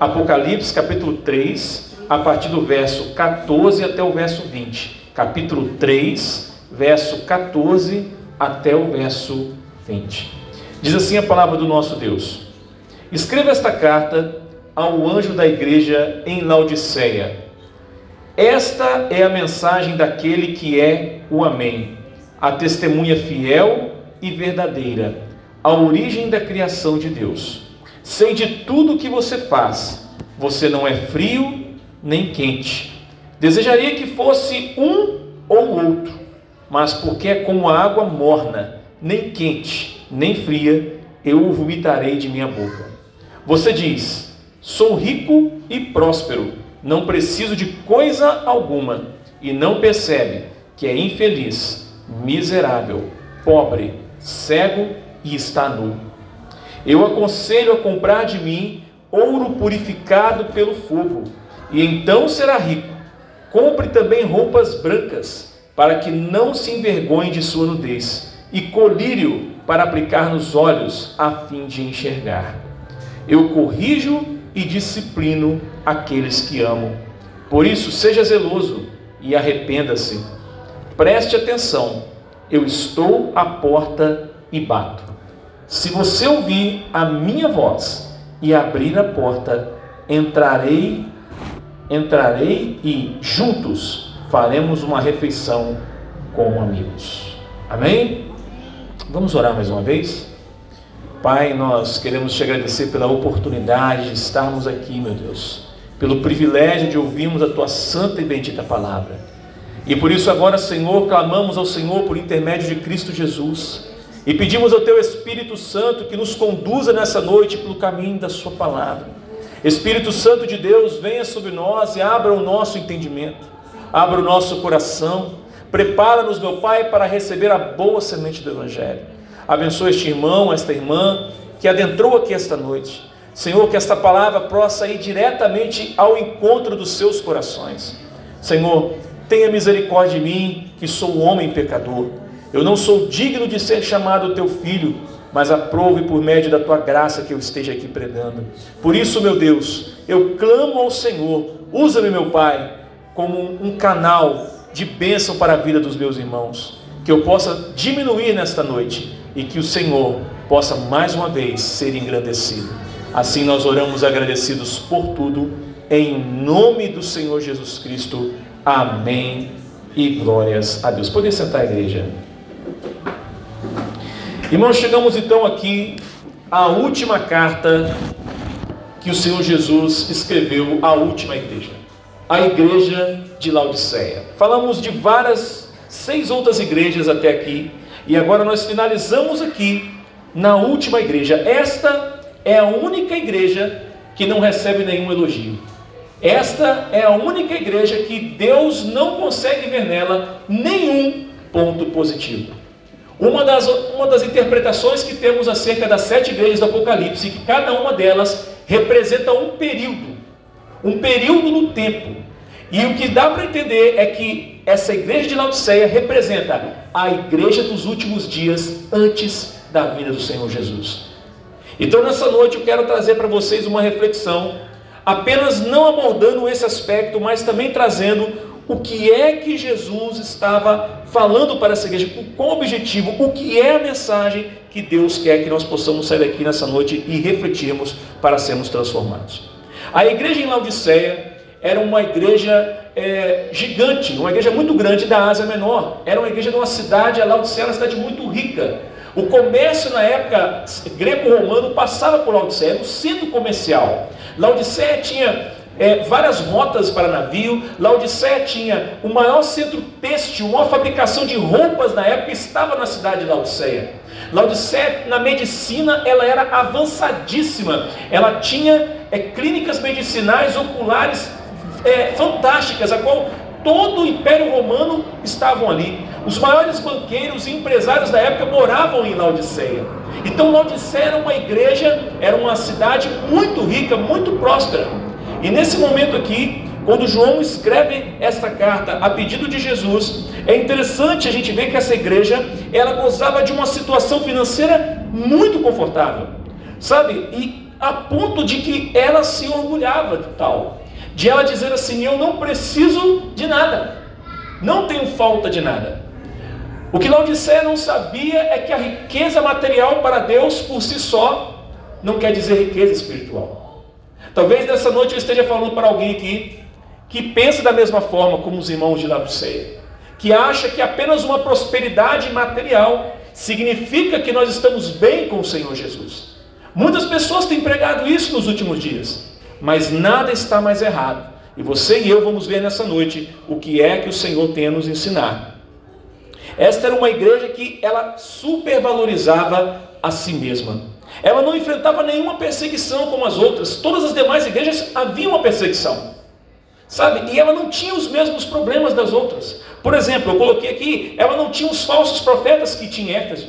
Apocalipse capítulo 3, a partir do verso 14 até o verso 20. Capítulo 3, verso 14 até o verso 20. Diz assim a palavra do nosso Deus: Escreva esta carta ao anjo da igreja em Laodiceia. Esta é a mensagem daquele que é o Amém, a testemunha fiel e verdadeira, a origem da criação de Deus. Sei de tudo o que você faz. Você não é frio nem quente. Desejaria que fosse um ou outro, mas porque é como a água morna, nem quente, nem fria, eu o vomitarei de minha boca. Você diz: Sou rico e próspero, não preciso de coisa alguma, e não percebe que é infeliz, miserável, pobre, cego e está nu. Eu aconselho a comprar de mim ouro purificado pelo fogo, e então será rico. Compre também roupas brancas, para que não se envergonhe de sua nudez, e colírio para aplicar nos olhos, a fim de enxergar. Eu corrijo e disciplino aqueles que amo. Por isso, seja zeloso e arrependa-se. Preste atenção, eu estou à porta e bato. Se você ouvir a minha voz e abrir a porta, entrarei, entrarei e juntos faremos uma refeição como amigos. Amém? Vamos orar mais uma vez? Pai, nós queremos te agradecer pela oportunidade de estarmos aqui, meu Deus, pelo privilégio de ouvirmos a tua santa e bendita palavra. E por isso agora, Senhor, clamamos ao Senhor por intermédio de Cristo Jesus e pedimos ao teu Espírito Santo que nos conduza nessa noite pelo caminho da sua palavra. Espírito Santo de Deus, venha sobre nós e abra o nosso entendimento, abra o nosso coração, prepara-nos, meu Pai, para receber a boa semente do Evangelho. Abençoa este irmão, esta irmã que adentrou aqui esta noite. Senhor, que esta palavra possa ir diretamente ao encontro dos seus corações. Senhor, tenha misericórdia de mim, que sou um homem pecador. Eu não sou digno de ser chamado teu filho, mas aprove por médio da tua graça que eu esteja aqui pregando. Por isso, meu Deus, eu clamo ao Senhor, usa-me, meu Pai, como um canal de bênção para a vida dos meus irmãos. Que eu possa diminuir nesta noite e que o Senhor possa mais uma vez ser engrandecido. Assim nós oramos agradecidos por tudo, em nome do Senhor Jesus Cristo. Amém e glórias a Deus. Podem sentar, igreja. Irmãos, chegamos então aqui à última carta que o Senhor Jesus escreveu à última igreja, a igreja de Laodiceia. Falamos de várias, seis outras igrejas até aqui, e agora nós finalizamos aqui na última igreja. Esta é a única igreja que não recebe nenhum elogio. Esta é a única igreja que Deus não consegue ver nela nenhum ponto positivo. Uma das, uma das interpretações que temos acerca das sete igrejas do Apocalipse, que cada uma delas representa um período, um período no tempo. E o que dá para entender é que essa igreja de Laodiceia representa a igreja dos últimos dias antes da vinda do Senhor Jesus. Então, nessa noite, eu quero trazer para vocês uma reflexão, apenas não abordando esse aspecto, mas também trazendo o que é que Jesus estava falando para essa igreja, com o objetivo, o que é a mensagem que Deus quer que nós possamos sair daqui nessa noite e refletirmos para sermos transformados. A igreja em Laodiceia era uma igreja é, gigante, uma igreja muito grande da Ásia Menor. Era uma igreja de uma cidade, a Laodiceia era uma cidade muito rica. O comércio na época greco-romano passava por Laodiceia, era um centro comercial. Laodiceia tinha é, várias rotas para navio. Laodiceia tinha o maior centro têxtil, uma fabricação de roupas na época estava na cidade de Laodiceia. Laodiceia, na medicina, ela era avançadíssima. Ela tinha é, clínicas medicinais oculares é, fantásticas, a qual todo o Império Romano estavam ali. Os maiores banqueiros e empresários da época moravam em Laodiceia. Então Laodiceia era uma igreja, era uma cidade muito rica, muito próspera. E nesse momento aqui, quando João escreve esta carta a pedido de Jesus, é interessante a gente ver que essa igreja, ela gozava de uma situação financeira muito confortável. Sabe? E a ponto de que ela se orgulhava de tal, de ela dizer assim: Eu não preciso de nada, não tenho falta de nada. O que Laodiceia não sabia é que a riqueza material para Deus por si só não quer dizer riqueza espiritual. Talvez nessa noite eu esteja falando para alguém aqui que pensa da mesma forma como os irmãos de Laodiceia, que acha que apenas uma prosperidade material significa que nós estamos bem com o Senhor Jesus. Muitas pessoas têm pregado isso nos últimos dias, mas nada está mais errado. E você e eu vamos ver nessa noite o que é que o Senhor tem a nos ensinar. Esta era uma igreja que ela supervalorizava a si mesma. Ela não enfrentava nenhuma perseguição como as outras. Todas as demais igrejas havia uma perseguição. Sabe? E ela não tinha os mesmos problemas das outras. Por exemplo, eu coloquei aqui, ela não tinha os falsos profetas que tinha Éfeso.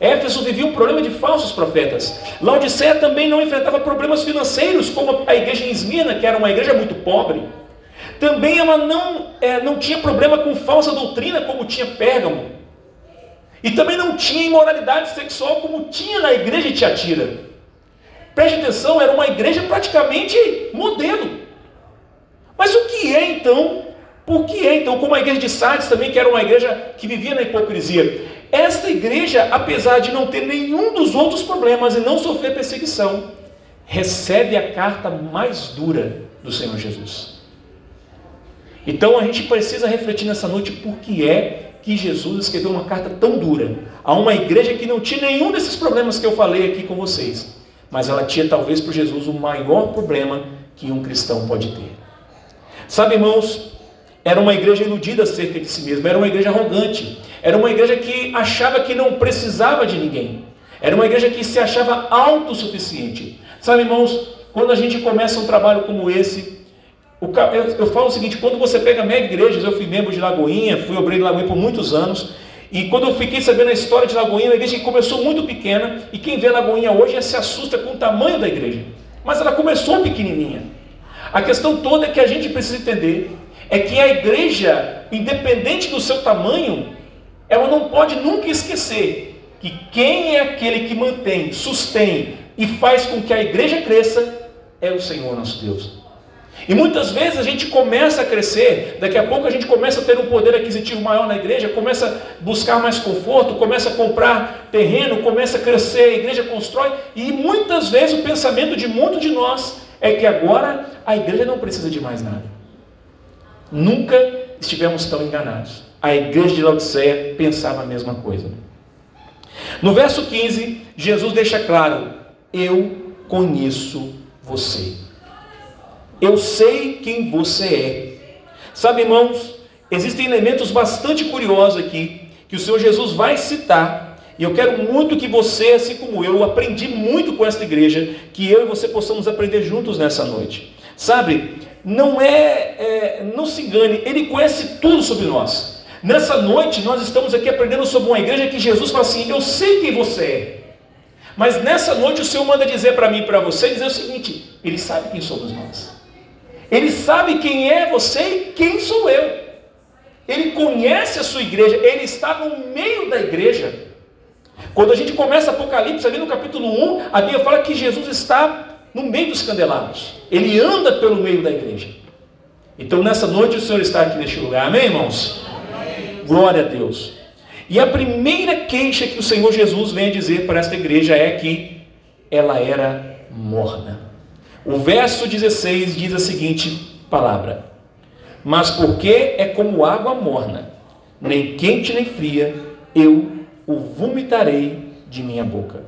Éfeso vivia um problema de falsos profetas. Laodiceia também não enfrentava problemas financeiros, como a igreja em Esmina, que era uma igreja muito pobre. Também ela não, é, não tinha problema com falsa doutrina, como tinha Pérgamo. E também não tinha imoralidade sexual, como tinha na igreja de Tiatira. Preste atenção, era uma igreja praticamente modelo. Mas o que é então? Por que é então? Como a igreja de Sardes também, que era uma igreja que vivia na hipocrisia. Esta igreja, apesar de não ter nenhum dos outros problemas e não sofrer perseguição, recebe a carta mais dura do Senhor Jesus. Então a gente precisa refletir nessa noite por que é que Jesus escreveu uma carta tão dura a uma igreja que não tinha nenhum desses problemas que eu falei aqui com vocês, mas ela tinha talvez para Jesus o maior problema que um cristão pode ter. Sabe, irmãos, era uma igreja iludida acerca de si mesma, era uma igreja arrogante, era uma igreja que achava que não precisava de ninguém, era uma igreja que se achava autossuficiente. Sabe, irmãos, quando a gente começa um trabalho como esse, eu, falo o seguinte: quando você pega mega igrejas, eu fui membro de Lagoinha, fui obreiro de Lagoinha por muitos anos, e quando eu fiquei sabendo a história de Lagoinha, uma igreja que começou muito pequena, e quem vê Lagoinha hoje se assusta com o tamanho da igreja, mas ela começou pequenininha. A questão toda é que a gente precisa entender é que a igreja, independente do seu tamanho, ela não pode nunca esquecer que quem é aquele que mantém, sustém e faz com que a igreja cresça é o Senhor nosso Deus. E muitas vezes a gente começa a crescer, daqui a pouco a gente começa a ter um poder aquisitivo maior na igreja, começa a buscar mais conforto, começa a comprar terreno, começa a crescer, a igreja constrói, e muitas vezes o pensamento de muitos de nós é que agora a igreja não precisa de mais nada. Nunca estivemos tão enganados. A igreja de Laodiceia pensava a mesma coisa. No verso 15, Jesus deixa claro: Eu conheço você. Eu sei quem você é. Sabe, irmãos, existem elementos bastante curiosos aqui que o Senhor Jesus vai citar e eu quero muito que você, assim como eu, aprendi muito com esta igreja, que eu e você possamos aprender juntos nessa noite. Sabe, não é, é, não se engane, ele conhece tudo sobre nós. Nessa noite nós estamos aqui aprendendo sobre uma igreja que Jesus fala assim: Eu sei quem você é. Mas nessa noite o Senhor manda dizer para mim e para você dizer o seguinte: Ele sabe quem somos nós. Ele sabe quem é você e quem sou eu. Ele conhece a sua igreja, ele está no meio da igreja. Quando a gente começa Apocalipse, ali no capítulo 1, a Bíblia fala que Jesus está no meio dos candelabros. Ele anda pelo meio da igreja. Então, nessa noite, o Senhor está aqui neste lugar. Amém, irmãos? Amém. Glória a Deus. E a primeira queixa que o Senhor Jesus vem a dizer para esta igreja é que ela era morna. O verso 16 diz a seguinte palavra: Mas porque é como água morna, nem quente nem fria, eu o vomitarei de minha boca.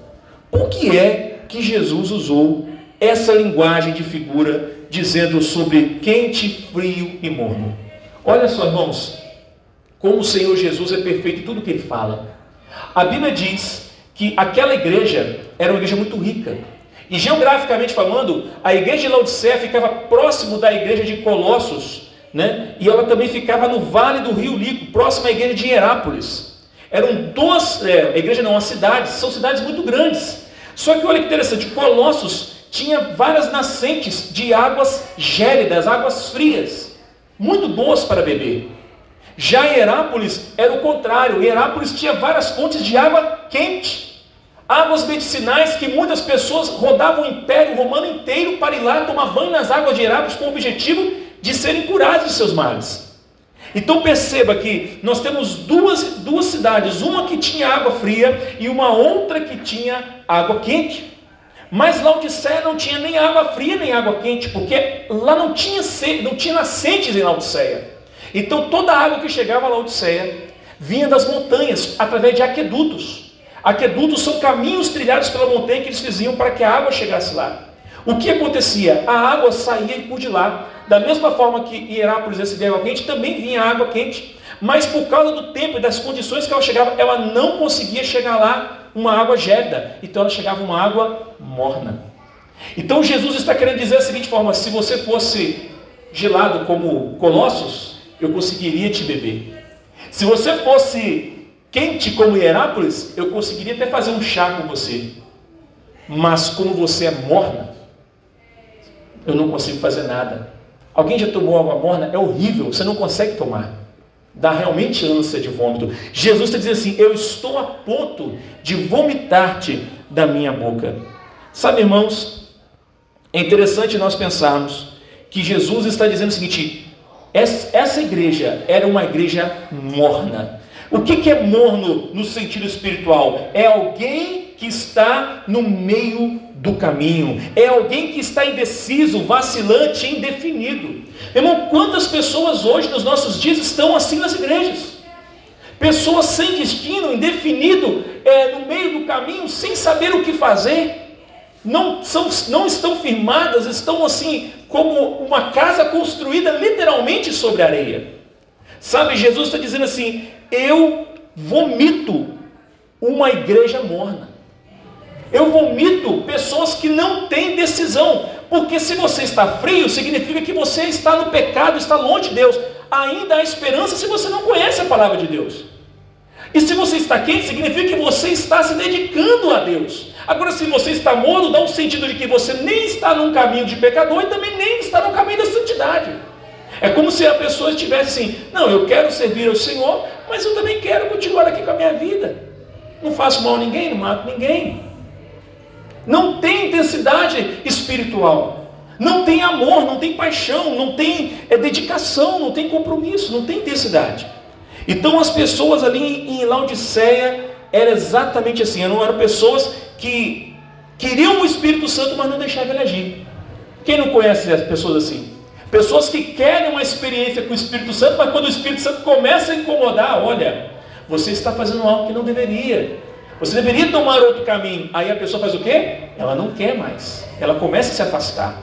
Por que é que Jesus usou essa linguagem de figura dizendo sobre quente, frio e morno? Olha só, irmãos, como o Senhor Jesus é perfeito em tudo que ele fala. A Bíblia diz que aquela igreja era uma igreja muito rica. E geograficamente falando, a igreja de Laodicea ficava próximo da igreja de Colossos, né? E ela também ficava no vale do rio Lico, próximo à igreja de Hierápolis. Eram duas, é, a igreja não, as cidades, são cidades muito grandes. Só que olha que interessante, Colossos tinha várias nascentes de águas gélidas, águas frias, muito boas para beber. Já Herápolis era o contrário, Herápolis tinha várias fontes de água quente, águas medicinais que muitas pessoas rodavam o império romano inteiro para ir lá tomar banho nas águas de Herápolis com o objetivo de serem curados de seus males. Então perceba que nós temos duas, duas cidades, uma que tinha água fria e uma outra que tinha água quente. Mas Laodiceia não tinha nem água fria nem água quente, porque lá não tinha, não tinha nascentes em Laodiceia. Então toda a água que chegava a Laodiceia vinha das montanhas, através de aquedutos. Aquedutos são caminhos trilhados pela montanha que eles faziam para que a água chegasse lá. O que acontecia? A água saía por de lá. Da mesma forma que em Herápolis recebia água quente, também vinha água quente. Mas por causa do tempo e das condições que ela chegava, ela não conseguia chegar lá uma água gélida. Então ela chegava uma água morna. Então Jesus está querendo dizer da seguinte forma: se você fosse gelado como Colossos, eu conseguiria te beber. Se você fosse quente como Hierápolis, eu conseguiria até fazer um chá com você. Mas como você é morna, eu não consigo fazer nada. Alguém já tomou água morna? É horrível, você não consegue tomar. Dá realmente ânsia de vômito. Jesus está dizendo assim: Eu estou a ponto de vomitar-te da minha boca. Sabe, irmãos, é interessante nós pensarmos que Jesus está dizendo o seguinte: essa igreja era uma igreja morna. O que é morno no sentido espiritual? É alguém que está no meio do caminho, é alguém que está indeciso, vacilante, indefinido. Irmão, quantas pessoas hoje nos nossos dias estão assim nas igrejas? Pessoas sem destino, indefinido, é, no meio do caminho, sem saber o que fazer não, são, não estão firmadas, estão assim como uma casa construída literalmente sobre areia. Sabe, Jesus está dizendo assim: eu vomito uma igreja morna. Eu vomito pessoas que não têm decisão, porque se você está frio, significa que você está no pecado, está longe de Deus. Ainda há esperança se você não conhece a palavra de Deus. E se você está quente, significa que você está se dedicando a Deus. Agora, se você está morno, dá um sentido de que você nem está num caminho de pecador e também nem está no caminho da santidade. É como se a pessoa estivesse assim: não, eu quero servir ao Senhor, mas eu também quero continuar aqui com a minha vida. Não faço mal a ninguém, não mato ninguém. Não tem intensidade espiritual. Não tem amor, não tem paixão, não tem é, dedicação, não tem compromisso, não tem intensidade. Então as pessoas ali em Laodiceia eram exatamente assim, não eram pessoas que queriam o Espírito Santo, mas não deixavam ele agir. Quem não conhece as pessoas assim? Pessoas que querem uma experiência com o Espírito Santo, mas quando o Espírito Santo começa a incomodar, olha, você está fazendo algo que não deveria. Você deveria tomar outro caminho. Aí a pessoa faz o quê? Ela não quer mais. Ela começa a se afastar.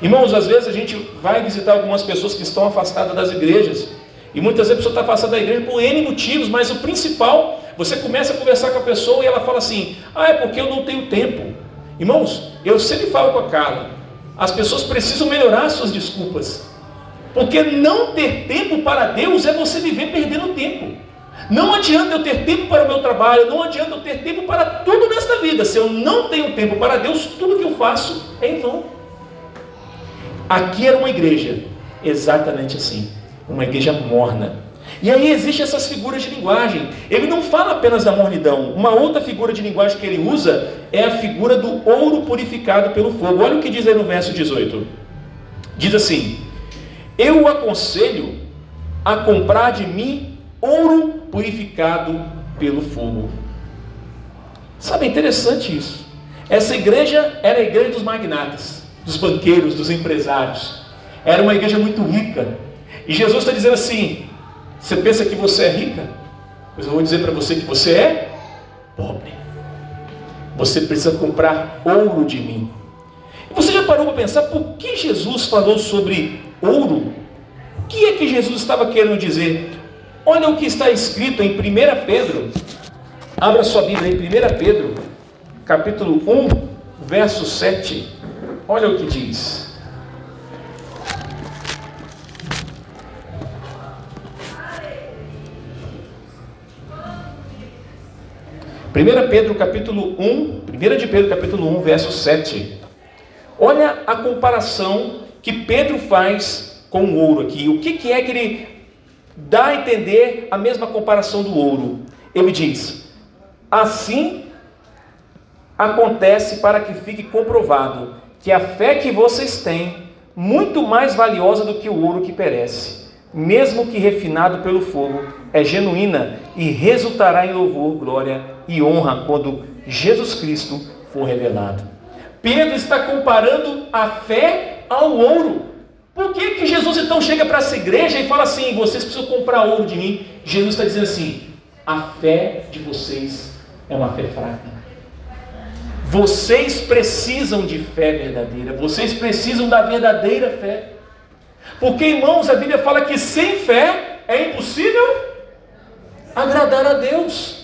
Irmãos, às vezes a gente vai visitar algumas pessoas que estão afastadas das igrejas. E muitas vezes a pessoa está afastada da igreja por N motivos, mas o principal você começa a conversar com a pessoa e ela fala assim: Ah, é porque eu não tenho tempo. Irmãos, eu sempre falo com a Carla: as pessoas precisam melhorar suas desculpas. Porque não ter tempo para Deus é você viver perdendo tempo. Não adianta eu ter tempo para o meu trabalho, não adianta eu ter tempo para tudo nesta vida. Se eu não tenho tempo para Deus, tudo que eu faço é em vão. Aqui era uma igreja exatamente assim, uma igreja morna, e aí existem essas figuras de linguagem. Ele não fala apenas da mornidão. Uma outra figura de linguagem que ele usa é a figura do ouro purificado pelo fogo. Olha o que diz aí no verso 18. Diz assim: Eu o aconselho a comprar de mim ouro purificado pelo fogo. Sabe, é interessante isso. Essa igreja era a igreja dos magnatas, dos banqueiros, dos empresários. Era uma igreja muito rica. E Jesus está dizendo assim: você pensa que você é rica? Pois eu vou dizer para você que você é pobre. Você precisa comprar ouro de mim. Você já parou para pensar por que Jesus falou sobre ouro? O que é que Jesus estava querendo dizer? Olha o que está escrito em 1 Pedro. Abra sua Bíblia em 1 Pedro, capítulo 1, verso 7. Olha o que diz. 1 Pedro capítulo 1, 1 de Pedro capítulo 1, verso 7. Olha a comparação que Pedro faz com o ouro aqui. O que, que é que ele dá a entender a mesma comparação do ouro? Ele diz: Assim acontece para que fique comprovado que a fé que vocês têm, muito mais valiosa do que o ouro que perece, mesmo que refinado pelo fogo, é genuína e resultará em louvor, glória e honra quando Jesus Cristo for revelado. Pedro está comparando a fé ao ouro. Por que, que Jesus então chega para essa igreja e fala assim: vocês precisam comprar ouro de mim? Jesus está dizendo assim: a fé de vocês é uma fé fraca. Vocês precisam de fé verdadeira, vocês precisam da verdadeira fé. Porque, irmãos, a Bíblia fala que sem fé é impossível agradar a Deus.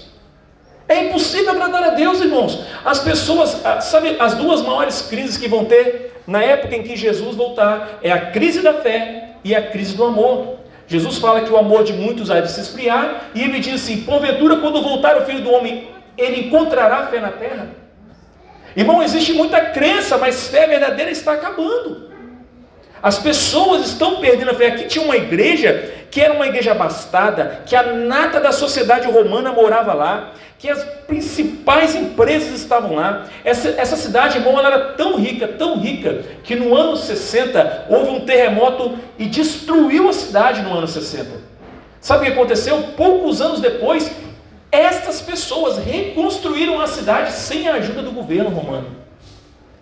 É impossível agradar a Deus, irmãos. As pessoas, ah, sabe, as duas maiores crises que vão ter na época em que Jesus voltar é a crise da fé e a crise do amor. Jesus fala que o amor de muitos há de se esfriar, e ele diz assim: porventura, quando voltar o filho do homem, ele encontrará fé na terra? Irmão, existe muita crença, mas fé verdadeira está acabando. As pessoas estão perdendo a fé. Aqui tinha uma igreja que era uma igreja abastada, que a nata da sociedade romana morava lá, que as principais empresas estavam lá. Essa, essa cidade, irmão, ela era tão rica, tão rica, que no ano 60 houve um terremoto e destruiu a cidade no ano 60. Sabe o que aconteceu? Poucos anos depois, estas pessoas reconstruíram a cidade sem a ajuda do governo romano.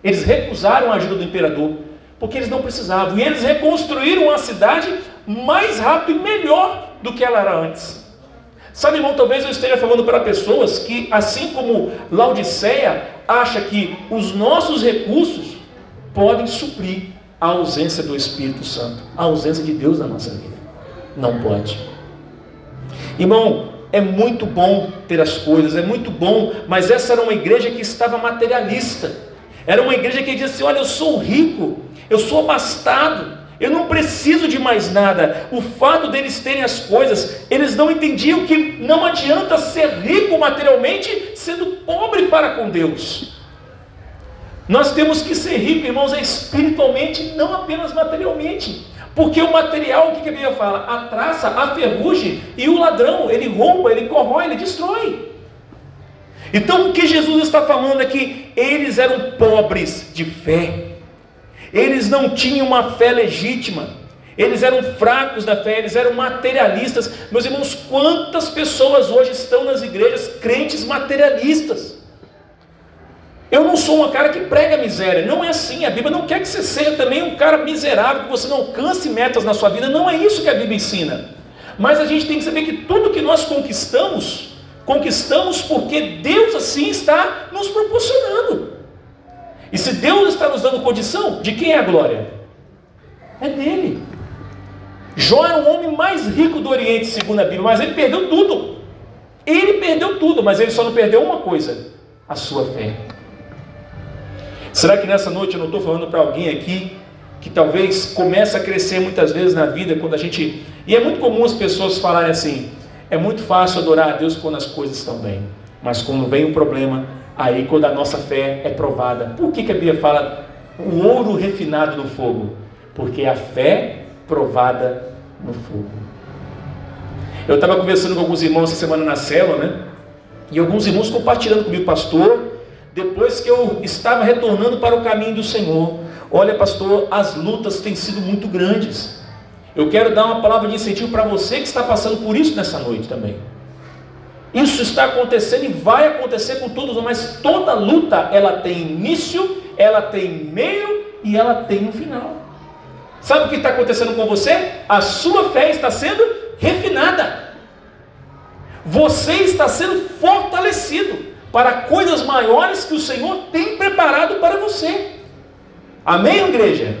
Eles recusaram a ajuda do imperador, porque eles não precisavam. E eles reconstruíram a cidade mais rápido e melhor do que ela era antes. Sabe, irmão, talvez eu esteja falando para pessoas que, assim como Laodiceia, acha que os nossos recursos podem suprir a ausência do Espírito Santo, a ausência de Deus na nossa vida. Não pode. Irmão, é muito bom ter as coisas, é muito bom, mas essa era uma igreja que estava materialista. Era uma igreja que dizia assim: olha, eu sou rico, eu sou abastado, eu não preciso de mais nada. O fato deles terem as coisas, eles não entendiam que não adianta ser rico materialmente sendo pobre para com Deus. Nós temos que ser ricos, irmãos, espiritualmente, não apenas materialmente. Porque o material, o que a Bíblia fala? A traça, a ferrugem e o ladrão, ele rouba, ele corrói, ele destrói. Então o que Jesus está falando é que eles eram pobres de fé, eles não tinham uma fé legítima, eles eram fracos da fé, eles eram materialistas. Meus irmãos, quantas pessoas hoje estão nas igrejas crentes materialistas? Eu não sou um cara que prega miséria, não é assim. A Bíblia não quer que você seja também um cara miserável, que você não alcance metas na sua vida, não é isso que a Bíblia ensina. Mas a gente tem que saber que tudo que nós conquistamos, conquistamos porque Deus assim está nos proporcionando. E se Deus está nos dando condição, de quem é a glória? É dele. Jó era o homem mais rico do Oriente, segundo a Bíblia, mas ele perdeu tudo. Ele perdeu tudo, mas ele só não perdeu uma coisa: a sua fé. Será que nessa noite eu não estou falando para alguém aqui que talvez começa a crescer muitas vezes na vida quando a gente. E é muito comum as pessoas falarem assim: é muito fácil adorar a Deus quando as coisas estão bem, mas quando vem um problema, aí quando a nossa fé é provada. Por que, que a Bíblia fala o ouro refinado no fogo? Porque a fé provada no fogo. Eu estava conversando com alguns irmãos essa semana na célula, né? E alguns irmãos compartilhando comigo, pastor, depois que eu estava retornando para o caminho do Senhor, olha, pastor, as lutas têm sido muito grandes. Eu quero dar uma palavra de incentivo para você que está passando por isso nessa noite também. Isso está acontecendo e vai acontecer com todos, mas toda luta ela tem início, ela tem meio e ela tem um final. Sabe o que está acontecendo com você? A sua fé está sendo refinada. Você está sendo fortalecido para coisas maiores que o Senhor tem preparado para você. Amém, igreja?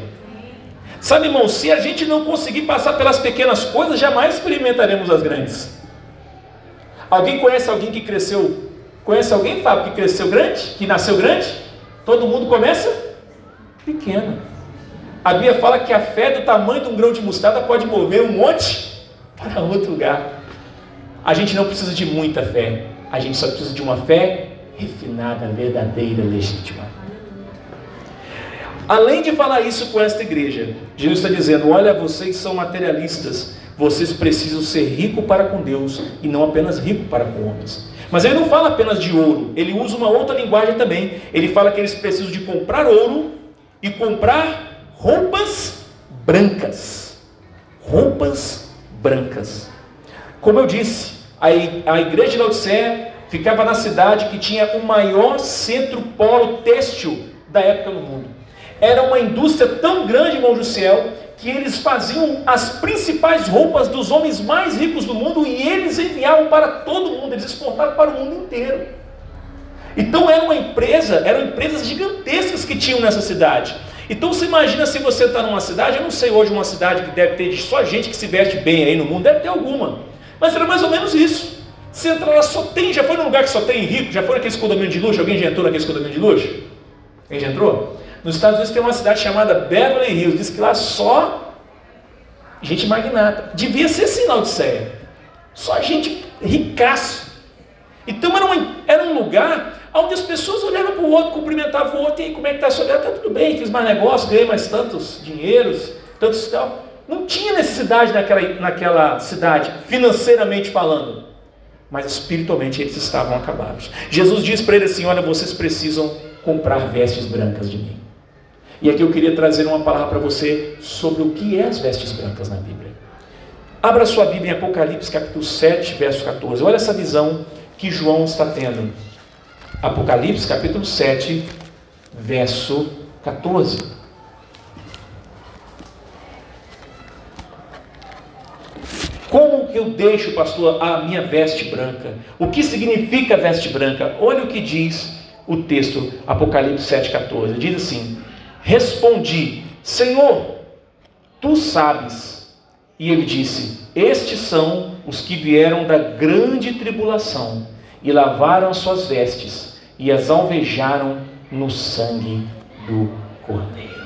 Sabe, irmão, se a gente não conseguir passar pelas pequenas coisas, jamais experimentaremos as grandes. Alguém conhece alguém que cresceu? Conhece alguém, Fábio, que cresceu grande? Que nasceu grande? Todo mundo começa pequeno. A Bíblia fala que a fé do tamanho de um grão de mostarda pode mover um monte para outro lugar. A gente não precisa de muita fé. A gente só precisa de uma fé refinada, verdadeira, legítima. Além de falar isso com esta igreja, Jesus está dizendo: Olha, vocês são materialistas, vocês precisam ser ricos para com Deus e não apenas ricos para com homens. Mas ele não fala apenas de ouro, ele usa uma outra linguagem também. Ele fala que eles precisam de comprar ouro e comprar roupas brancas. Roupas brancas. Como eu disse, a igreja de Laodiceia ficava na cidade que tinha o maior centro polo têxtil da época no mundo. Era uma indústria tão grande, irmão Jussiel, que eles faziam as principais roupas dos homens mais ricos do mundo e eles enviavam para todo mundo, eles exportavam para o mundo inteiro. Então era uma empresa, eram empresas gigantescas que tinham nessa cidade. Então você imagina se você está numa cidade, eu não sei hoje uma cidade que deve ter só gente que se veste bem aí no mundo, deve ter alguma. Mas era mais ou menos isso. Você entra lá, só tem, já foi num lugar que só tem rico, já foi naquele condomínio de luxo? Alguém já entrou naquele condomínio de luxo? Quem já entrou? Nos Estados Unidos tem uma cidade chamada Beverly Hills, diz que lá só gente magnata. Devia ser assim na Odisseia. Só gente ricaço. Então era, uma, era um lugar onde as pessoas olhavam para o outro, cumprimentavam o outro, e aí, como é que está a sua vida? Está tudo bem, fiz mais negócio, ganhei mais tantos dinheiros, tantos tal. Não tinha necessidade naquela, naquela cidade, financeiramente falando. Mas espiritualmente eles estavam acabados. Jesus diz para eles assim: Olha, vocês precisam comprar vestes brancas de mim. E aqui eu queria trazer uma palavra para você sobre o que é as vestes brancas na Bíblia. Abra sua Bíblia em Apocalipse capítulo 7, verso 14. Olha essa visão que João está tendo. Apocalipse capítulo 7, verso 14. Como que eu deixo, pastor, a minha veste branca? O que significa veste branca? Olha o que diz o texto Apocalipse 7,14. Diz assim: Respondi, Senhor, tu sabes. E ele disse: Estes são os que vieram da grande tribulação e lavaram as suas vestes e as alvejaram no sangue do Cordeiro.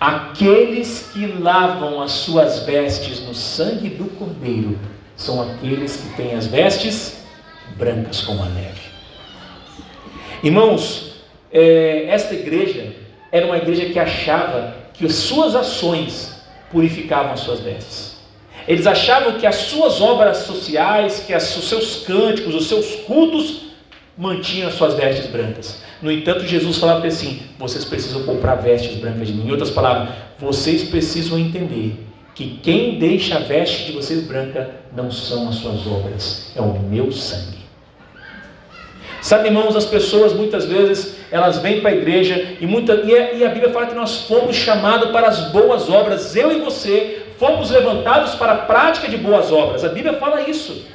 Aqueles que lavam as suas vestes no sangue do Cordeiro são aqueles que têm as vestes brancas como a neve. Irmãos, é, esta igreja era uma igreja que achava que as suas ações purificavam as suas vestes. Eles achavam que as suas obras sociais, que as, os seus cânticos, os seus cultos mantinham as suas vestes brancas. No entanto, Jesus falava assim: vocês precisam comprar vestes brancas de mim. Em outras palavras, vocês precisam entender que quem deixa a veste de vocês branca não são as suas obras, é o meu sangue. Sabe, irmãos, as pessoas muitas vezes elas vêm para a igreja e, muita, e, a, e a Bíblia fala que nós fomos chamados para as boas obras. Eu e você fomos levantados para a prática de boas obras. A Bíblia fala isso.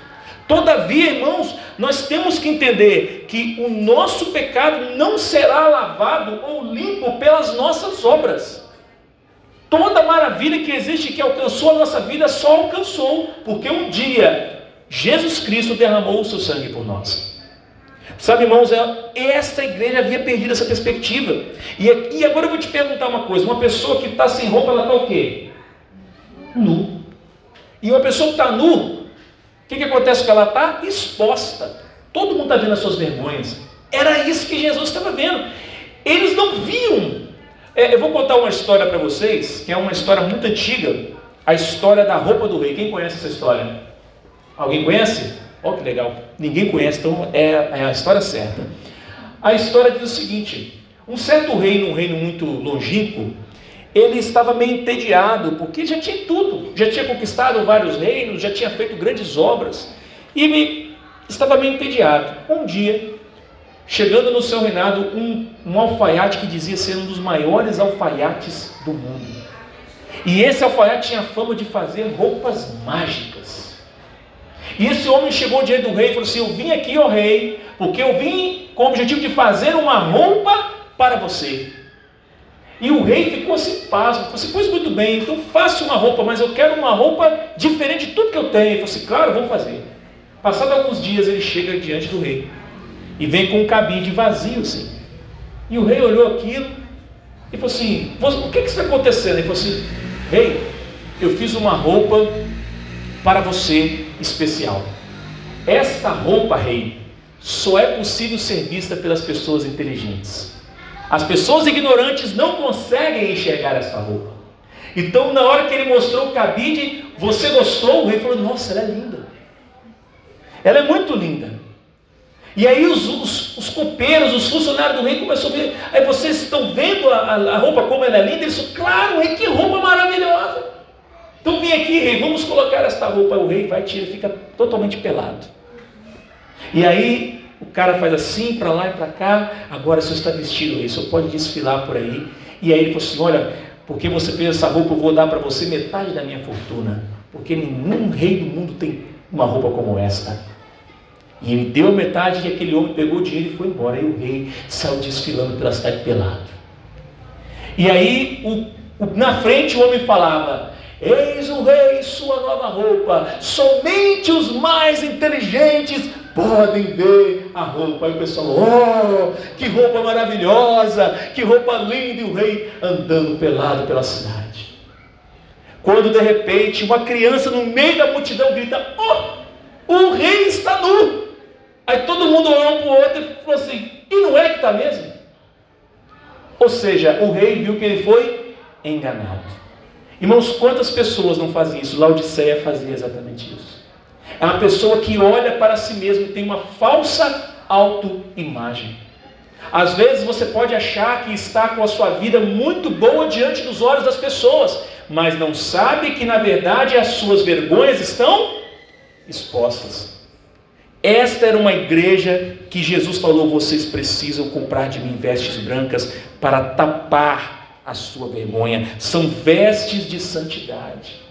Todavia, irmãos, nós temos que entender que o nosso pecado não será lavado ou limpo pelas nossas obras. Toda maravilha que existe que alcançou a nossa vida só alcançou porque um dia Jesus Cristo derramou o seu sangue por nós. Sabe, irmãos, é, esta igreja havia perdido essa perspectiva. E, e agora eu vou te perguntar uma coisa: uma pessoa que está sem roupa, ela está o quê? Nu. E uma pessoa que está nu, o que, que acontece com ela? Está exposta. Todo mundo está vendo as suas vergonhas. Era isso que Jesus estava vendo. Eles não viam. É, eu vou contar uma história para vocês, que é uma história muito antiga. A história da roupa do rei. Quem conhece essa história? Alguém conhece? Olha que legal. Ninguém conhece, então é, é a história certa. A história diz o seguinte: um certo rei, num reino muito longínquo, ele estava meio entediado, porque já tinha tudo, já tinha conquistado vários reinos, já tinha feito grandes obras, e ele estava meio entediado. Um dia, chegando no seu reinado, um, um alfaiate que dizia ser um dos maiores alfaiates do mundo. E esse alfaiate tinha fama de fazer roupas mágicas. E esse homem chegou diante do rei e falou assim: Eu vim aqui, ó rei, porque eu vim com o objetivo de fazer uma roupa para você. E o rei ficou assim, pasmo, falou assim: Pois muito bem, então faça uma roupa, mas eu quero uma roupa diferente de tudo que eu tenho. Ele falou assim: Claro, vamos fazer. Passados alguns dias, ele chega diante do rei e vem com um cabide vazio assim. E o rei olhou aquilo e falou assim: O que, que está acontecendo? Ele falou assim: Rei, eu fiz uma roupa para você especial. Esta roupa, rei, só é possível ser vista pelas pessoas inteligentes. As pessoas ignorantes não conseguem enxergar esta roupa. Então, na hora que ele mostrou o cabide, você gostou? O rei falou: Nossa, ela é linda. Ela é muito linda. E aí os, os, os copeiros, os funcionários do rei começaram a ver. Aí vocês estão vendo a, a, a roupa como ela é linda? Eles claro, rei, que roupa maravilhosa. Então vem aqui, rei, vamos colocar esta roupa. O rei vai, tira, fica totalmente pelado. E aí o cara faz assim, para lá e para cá. Agora o senhor está vestido aí, o senhor pode desfilar por aí. E aí ele falou assim: Olha, porque você fez essa roupa, eu vou dar para você metade da minha fortuna. Porque nenhum rei do mundo tem uma roupa como esta. E ele deu metade e aquele homem pegou o dinheiro e foi embora. E o rei saiu desfilando pela cidade pelado. E aí, o, na frente, o homem falava: Eis o rei, sua nova roupa. Somente os mais inteligentes podem ver a roupa. Aí o pessoal, oh, que roupa maravilhosa, que roupa linda, e o rei andando pelado pela cidade. Quando de repente uma criança no meio da multidão grita: Oh, o rei está nu. Aí todo mundo olhou um para o outro e falou assim: E não é que está mesmo? Ou seja, o rei viu que ele foi enganado. Irmãos, quantas pessoas não fazem isso? Laodiceia fazia exatamente isso. É uma pessoa que olha para si mesmo e tem uma falsa autoimagem. Às vezes você pode achar que está com a sua vida muito boa diante dos olhos das pessoas, mas não sabe que na verdade as suas vergonhas estão expostas. Esta era uma igreja que Jesus falou: vocês precisam comprar de mim vestes brancas para tapar a sua vergonha. São vestes de santidade.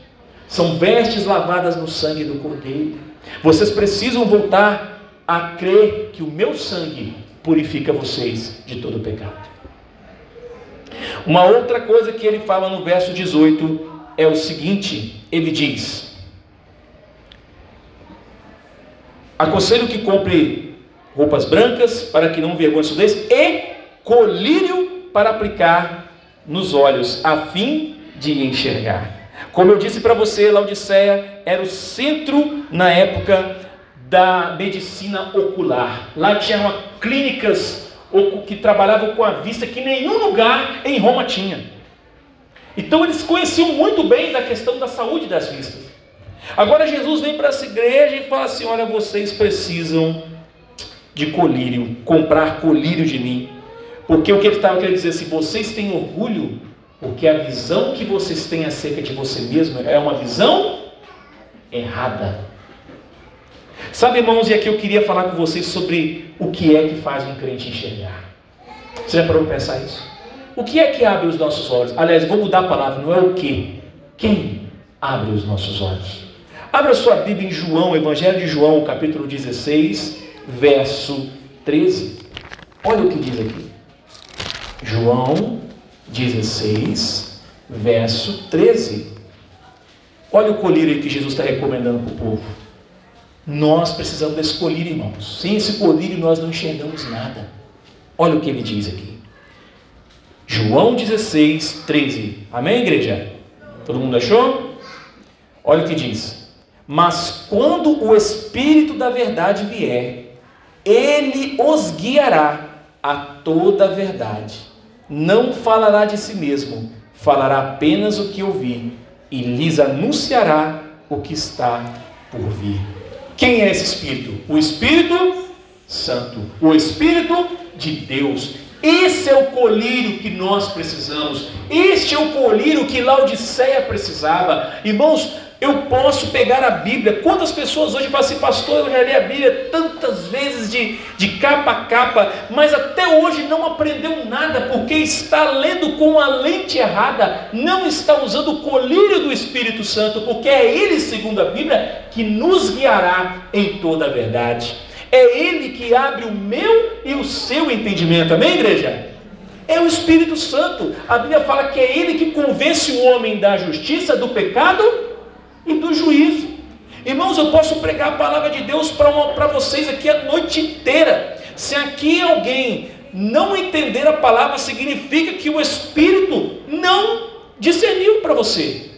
São vestes lavadas no sangue do Cordeiro. Vocês precisam voltar a crer que o meu sangue purifica vocês de todo pecado. Uma outra coisa que ele fala no verso 18 é o seguinte: ele diz: Aconselho que compre roupas brancas para que não vergonhe sudez e colírio para aplicar nos olhos, a fim de enxergar. Como eu disse para você, Laodiceia era o centro na época da medicina ocular. Lá tinham clínicas que trabalhavam com a vista que nenhum lugar em Roma tinha. Então eles conheciam muito bem da questão da saúde das vistas. Agora Jesus vem para essa igreja e fala assim: Olha, vocês precisam de colírio, comprar colírio de mim. Porque o que ele estava querendo dizer, se vocês têm orgulho, porque a visão que vocês têm acerca de você mesmo é uma visão errada. Sabe, irmãos, e aqui eu queria falar com vocês sobre o que é que faz um crente enxergar. Você já parou para pensar isso? O que é que abre os nossos olhos? Aliás, vou mudar a palavra, não é o que. Quem abre os nossos olhos? Abra sua Bíblia em João, Evangelho de João, capítulo 16, verso 13. Olha o que diz aqui. João 16, verso 13. Olha o colírio que Jesus está recomendando para o povo. Nós precisamos desse colírio, irmãos. Sem esse colírio nós não enxergamos nada. Olha o que ele diz aqui. João 16, 13. Amém, igreja? Todo mundo achou? Olha o que diz. Mas quando o Espírito da verdade vier, ele os guiará a toda a verdade não falará de si mesmo, falará apenas o que ouvir e lhes anunciará o que está por vir. Quem é esse Espírito? O Espírito Santo, o Espírito de Deus. Esse é o colírio que nós precisamos. Este é o colírio que Laodiceia precisava. Irmãos, eu posso pegar a Bíblia. Quantas pessoas hoje falam assim, pastor, eu já li a Bíblia tantas vezes de, de capa a capa, mas até hoje não aprendeu nada, porque está lendo com a lente errada, não está usando o colírio do Espírito Santo, porque é Ele, segundo a Bíblia, que nos guiará em toda a verdade. É Ele que abre o meu e o seu entendimento. Amém, igreja? É o Espírito Santo. A Bíblia fala que é Ele que convence o homem da justiça, do pecado e do juízo. Irmãos, eu posso pregar a palavra de Deus para vocês aqui a noite inteira. Se aqui alguém não entender a palavra, significa que o Espírito não discerniu para você.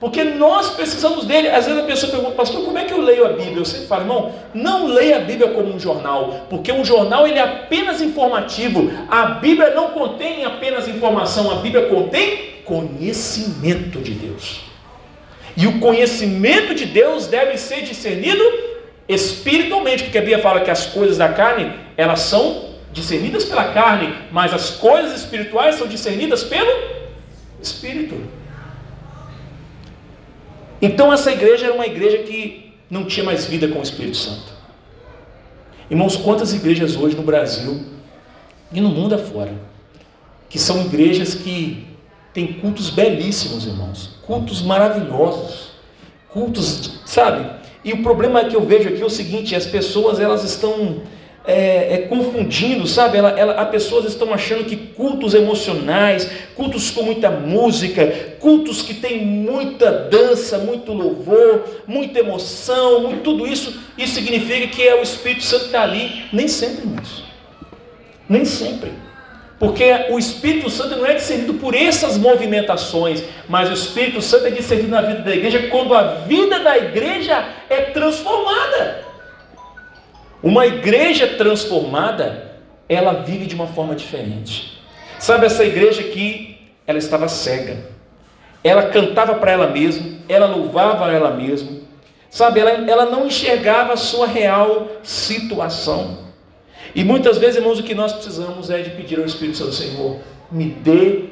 Porque nós precisamos dele. Às vezes a pessoa pergunta, pastor, como é que eu leio a Bíblia? Eu sempre falo, irmão, não leia a Bíblia como um jornal, porque um jornal ele é apenas informativo. A Bíblia não contém apenas informação, a Bíblia contém conhecimento de Deus. E o conhecimento de Deus deve ser discernido espiritualmente, porque a Bíblia fala que as coisas da carne, elas são discernidas pela carne, mas as coisas espirituais são discernidas pelo Espírito. Então essa igreja era uma igreja que não tinha mais vida com o Espírito Santo. Irmãos, quantas igrejas hoje no Brasil e no mundo afora, que são igrejas que têm cultos belíssimos, irmãos, cultos maravilhosos, cultos, sabe? E o problema que eu vejo aqui é o seguinte: as pessoas elas estão é, é, confundindo, sabe? Ela, ela, as pessoas estão achando que cultos emocionais, cultos com muita música, cultos que tem muita dança, muito louvor, muita emoção, muito, tudo isso, isso significa que é o Espírito Santo que está ali. Nem sempre, irmãos. Nem sempre. Porque o Espírito Santo não é discernido por essas movimentações, mas o Espírito Santo é discernido na vida da igreja quando a vida da igreja é transformada. Uma igreja transformada, ela vive de uma forma diferente. Sabe essa igreja que ela estava cega. Ela cantava para ela mesma, ela louvava ela mesma. Sabe, ela, ela não enxergava a sua real situação. E muitas vezes, irmãos, o que nós precisamos é de pedir ao Espírito Santo, Senhor, me dê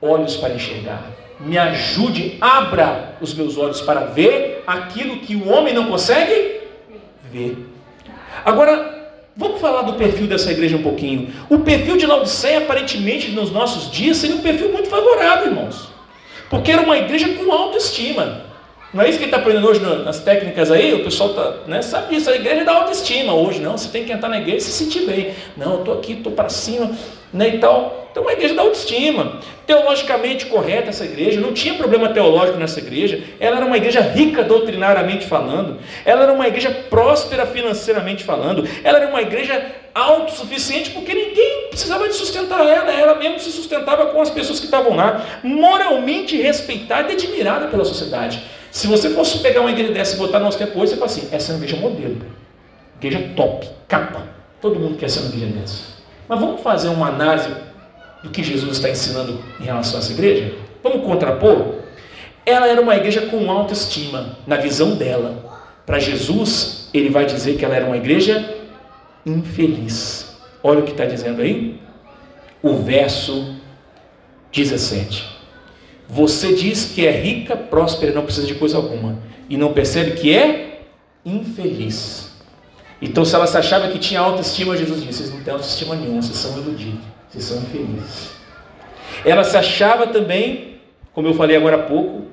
olhos para enxergar. Me ajude, abra os meus olhos para ver aquilo que o homem não consegue ver. Agora, vamos falar do perfil dessa igreja um pouquinho. O perfil de Laodiceia, aparentemente, nos nossos dias, seria um perfil muito favorável, irmãos. Porque era uma igreja com autoestima. Não é isso que está aprendendo hoje nas técnicas aí? O pessoal tá, né, sabe disso. A igreja dá autoestima hoje. Não, você tem que entrar na igreja e se sentir bem. Não, eu estou aqui, estou para cima né, e tal. Então, uma igreja da autoestima. Teologicamente correta essa igreja, não tinha problema teológico nessa igreja. Ela era uma igreja rica doutrinariamente falando. Ela era uma igreja próspera financeiramente falando. Ela era uma igreja autossuficiente porque ninguém precisava de sustentar ela. Ela mesmo se sustentava com as pessoas que estavam lá. Moralmente respeitada e admirada pela sociedade. Se você fosse pegar uma igreja dessa e botar no nosso tempo você fala assim: essa é uma igreja modelo. Igreja top, capa. Todo mundo quer ser uma igreja dessa. Mas vamos fazer uma análise do que Jesus está ensinando em relação a essa igreja? Vamos contrapor? Ela era uma igreja com autoestima, na visão dela. Para Jesus, ele vai dizer que ela era uma igreja infeliz. Olha o que está dizendo aí. O verso 17. Você diz que é rica, próspera não precisa de coisa alguma, e não percebe que é infeliz. Então, se ela se achava que tinha autoestima, Jesus disse: vocês não têm autoestima nenhuma, vocês são iludidos, vocês são infelizes. Ela se achava também, como eu falei agora há pouco,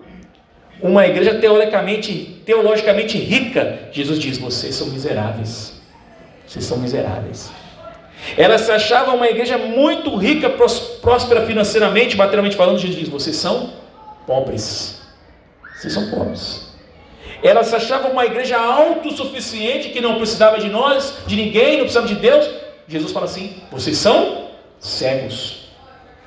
uma igreja teologicamente, teologicamente rica. Jesus diz: vocês são miseráveis. Vocês são miseráveis. Ela se achava uma igreja muito rica, próspera financeiramente, materialmente falando. Jesus diz: vocês são pobres. Vocês são pobres. Ela se achava uma igreja autossuficiente que não precisava de nós, de ninguém, não precisava de Deus. Jesus fala assim: vocês são cegos.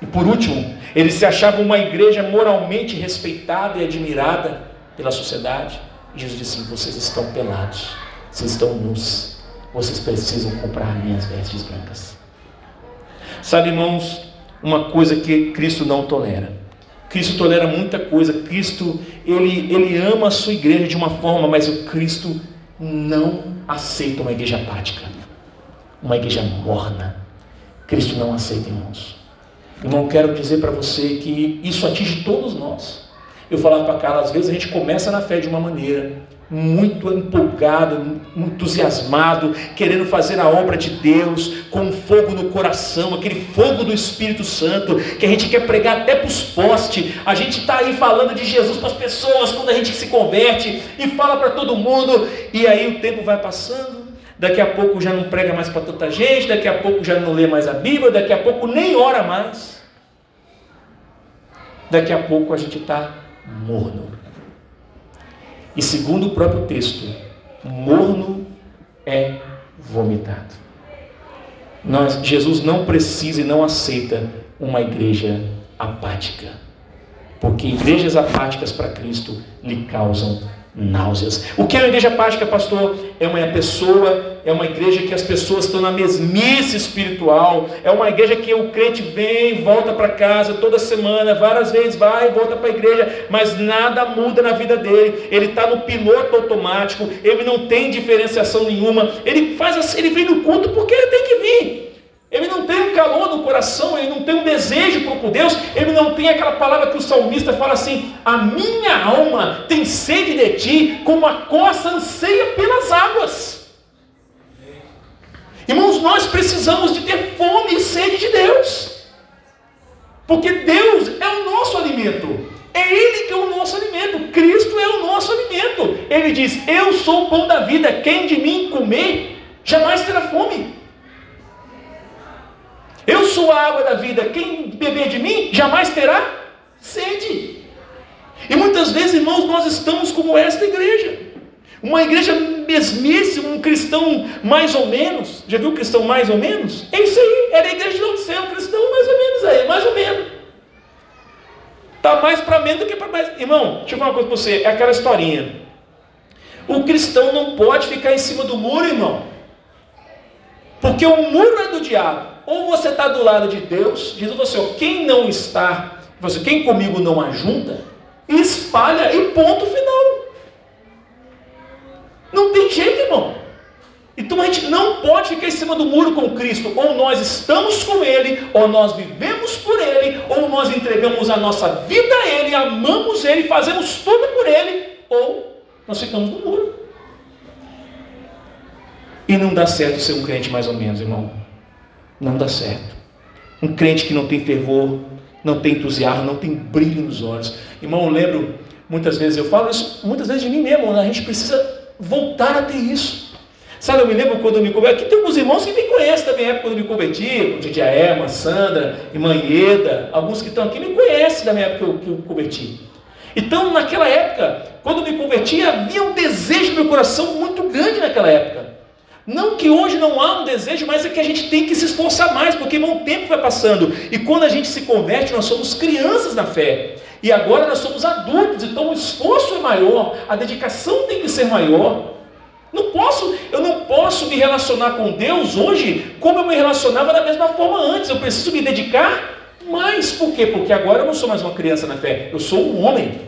E por último, eles se achavam uma igreja moralmente respeitada e admirada pela sociedade. Jesus disse assim: vocês estão pelados, vocês estão nus, vocês precisam comprar minhas vestes brancas. Sabe, irmãos, uma coisa que Cristo não tolera Cristo tolera muita coisa. Cristo, ele, ele ama a sua igreja de uma forma, mas o Cristo não aceita uma igreja apática, uma igreja morna. Cristo não aceita, irmãos. Irmão, quero dizer para você que isso atinge todos nós. Eu falava para Carla, às vezes a gente começa na fé de uma maneira, muito empolgado, entusiasmado, querendo fazer a obra de Deus, com fogo no coração, aquele fogo do Espírito Santo, que a gente quer pregar até para os postes. A gente está aí falando de Jesus para as pessoas quando a gente se converte e fala para todo mundo, e aí o tempo vai passando. Daqui a pouco já não prega mais para tanta gente, daqui a pouco já não lê mais a Bíblia, daqui a pouco nem ora mais. Daqui a pouco a gente está morno. E segundo o próprio texto, morno é vomitado. Nós, Jesus não precisa e não aceita uma igreja apática. Porque igrejas apáticas para Cristo lhe causam náuseas. O que é uma igreja apática, pastor? É uma pessoa, é uma igreja que as pessoas estão na mesmice espiritual, é uma igreja que o crente vem, volta para casa toda semana, várias vezes vai e volta para a igreja, mas nada muda na vida dele. Ele está no piloto automático, ele não tem diferenciação nenhuma, ele faz ele vem no culto porque ele tem que vir. Ele não tem um calor no coração, ele não tem um desejo por Deus, ele não tem aquela palavra que o salmista fala assim: A minha alma tem sede de ti, como a coça anseia pelas águas. Irmãos, nós precisamos de ter fome e sede de Deus, porque Deus é o nosso alimento. É Ele que é o nosso alimento, Cristo é o nosso alimento. Ele diz: Eu sou o pão da vida, quem de mim comer jamais terá fome. Eu sou a água da vida, quem beber de mim jamais terá sede. E muitas vezes, irmãos, nós estamos como esta igreja. Uma igreja mesmíssima, um cristão mais ou menos. Já viu o cristão mais ou menos? É isso aí, era a igreja de Laodicea, um cristão mais ou menos aí, mais ou menos. Está mais para menos do que para mais. Irmão, deixa eu falar uma coisa para você, é aquela historinha. O cristão não pode ficar em cima do muro, irmão. Porque o muro é do diabo. Ou você está do lado de Deus, diz você, ó, quem não está, você, quem comigo não ajunta, espalha e ponto final. Não tem jeito, irmão. Então a gente não pode ficar em cima do muro com Cristo. Ou nós estamos com Ele, ou nós vivemos por Ele, ou nós entregamos a nossa vida a Ele, amamos Ele, fazemos tudo por Ele, ou nós ficamos no muro. E não dá certo ser um crente mais ou menos, irmão não dá certo. Um crente que não tem fervor, não tem entusiasmo, não tem brilho nos olhos. Irmão, eu lembro, muitas vezes, eu falo isso muitas vezes de mim mesmo, a gente precisa voltar a ter isso. Sabe, eu me lembro quando eu me converti, aqui tem alguns irmãos que me conhecem minha época quando eu me converti, o Didi Aema, Sandra, irmã Ieda, alguns que estão aqui me conhecem da minha época que eu, que eu converti. Então, naquela época, quando eu me converti, havia um desejo no meu coração muito grande naquela época. Não que hoje não há um desejo, mas é que a gente tem que se esforçar mais, porque o tempo vai passando. E quando a gente se converte, nós somos crianças na fé. E agora nós somos adultos, então o esforço é maior, a dedicação tem que ser maior. Não posso, eu não posso me relacionar com Deus hoje como eu me relacionava da mesma forma antes. Eu preciso me dedicar mais. Por quê? Porque agora eu não sou mais uma criança na fé, eu sou um homem.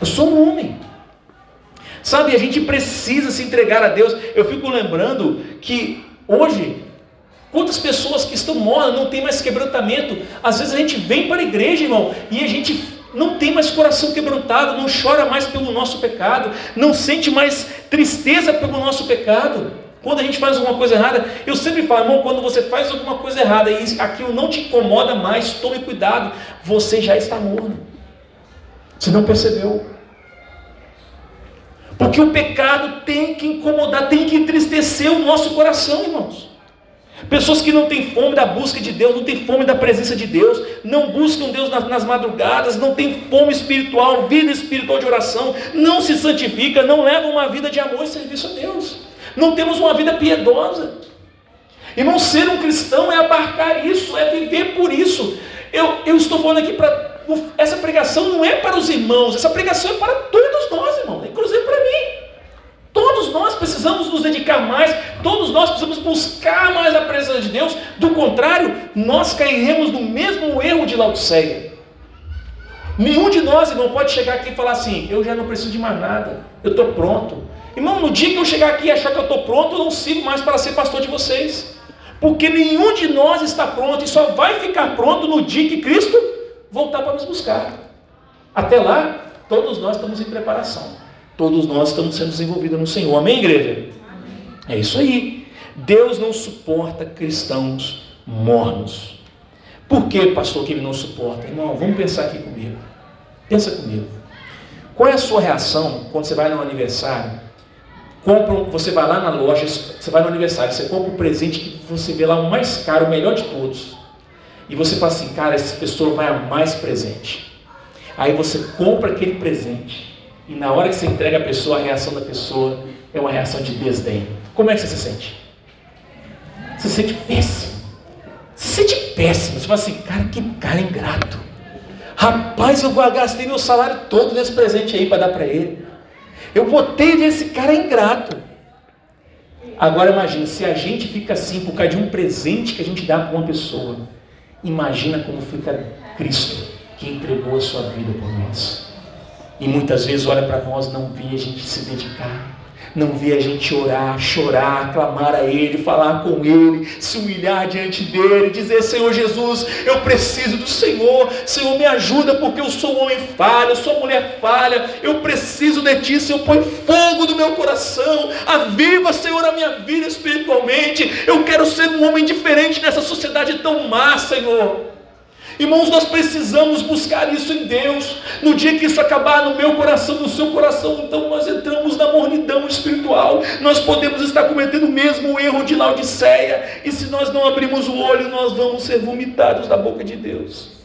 Eu sou um homem. Sabe, a gente precisa se entregar a Deus. Eu fico lembrando que hoje, quantas pessoas que estão mortas, não tem mais quebrantamento. Às vezes a gente vem para a igreja, irmão, e a gente não tem mais coração quebrantado, não chora mais pelo nosso pecado, não sente mais tristeza pelo nosso pecado. Quando a gente faz alguma coisa errada, eu sempre falo, irmão, quando você faz alguma coisa errada e aquilo não te incomoda mais, tome cuidado, você já está morno. Você não percebeu. Porque o pecado tem que incomodar, tem que entristecer o nosso coração, irmãos. Pessoas que não têm fome da busca de Deus, não têm fome da presença de Deus, não buscam Deus nas, nas madrugadas, não têm fome espiritual, vida espiritual de oração, não se santifica, não levam uma vida de amor e serviço a Deus. Não temos uma vida piedosa. Irmão, ser um cristão é abarcar isso, é viver por isso. Eu, eu estou falando aqui para essa pregação não é para os irmãos, essa pregação é para todos nós, irmãos, inclusive para mim. Todos nós precisamos nos dedicar mais, todos nós precisamos buscar mais a presença de Deus, do contrário, nós cairemos no mesmo erro de Laodiceia. Nenhum de nós, irmão, pode chegar aqui e falar assim: eu já não preciso de mais nada, eu estou pronto. Irmão, no dia que eu chegar aqui e achar que eu estou pronto, eu não sigo mais para ser pastor de vocês. Porque nenhum de nós está pronto e só vai ficar pronto no dia que Cristo voltar para nos buscar. Até lá, todos nós estamos em preparação. Todos nós estamos sendo desenvolvidos no Senhor. Amém, igreja? Amém. É isso aí. Deus não suporta cristãos mornos. Por que, pastor, que ele não suporta? Irmão, vamos pensar aqui comigo. Pensa comigo. Qual é a sua reação quando você vai no aniversário? Compra, você vai lá na loja, você vai no aniversário, você compra um presente que você vê lá o mais caro, o melhor de todos e você fala assim, cara, essa pessoa vai amar esse presente. Aí você compra aquele presente e na hora que você entrega a pessoa, a reação da pessoa é uma reação de desdém. Como é que você se sente? Você se sente péssimo. Você se sente péssimo. Você fala assim, cara, que cara ingrato. Rapaz, eu gastei meu salário todo nesse presente aí para dar para ele. Eu botei nesse cara ingrato. Agora imagine, se a gente fica assim por causa de um presente que a gente dá para uma pessoa, imagina como fica Cristo, que entregou a sua vida por nós. E muitas vezes olha para nós, não vê a gente se dedicar não vê a gente orar, chorar, clamar a Ele, falar com Ele, se humilhar diante dEle, dizer: Senhor Jesus, eu preciso do Senhor, Senhor, me ajuda, porque eu sou homem falho, eu sou mulher falha, eu preciso de Ti, Senhor, põe fogo no meu coração, aviva, Senhor, a minha vida espiritualmente, eu quero ser um homem diferente nessa sociedade tão má, Senhor. Irmãos, nós precisamos buscar isso em Deus. No dia que isso acabar no meu coração, no seu coração, então nós entramos na mornidão espiritual. Nós podemos estar cometendo o mesmo erro de Laodiceia. E se nós não abrirmos o olho, nós vamos ser vomitados da boca de Deus.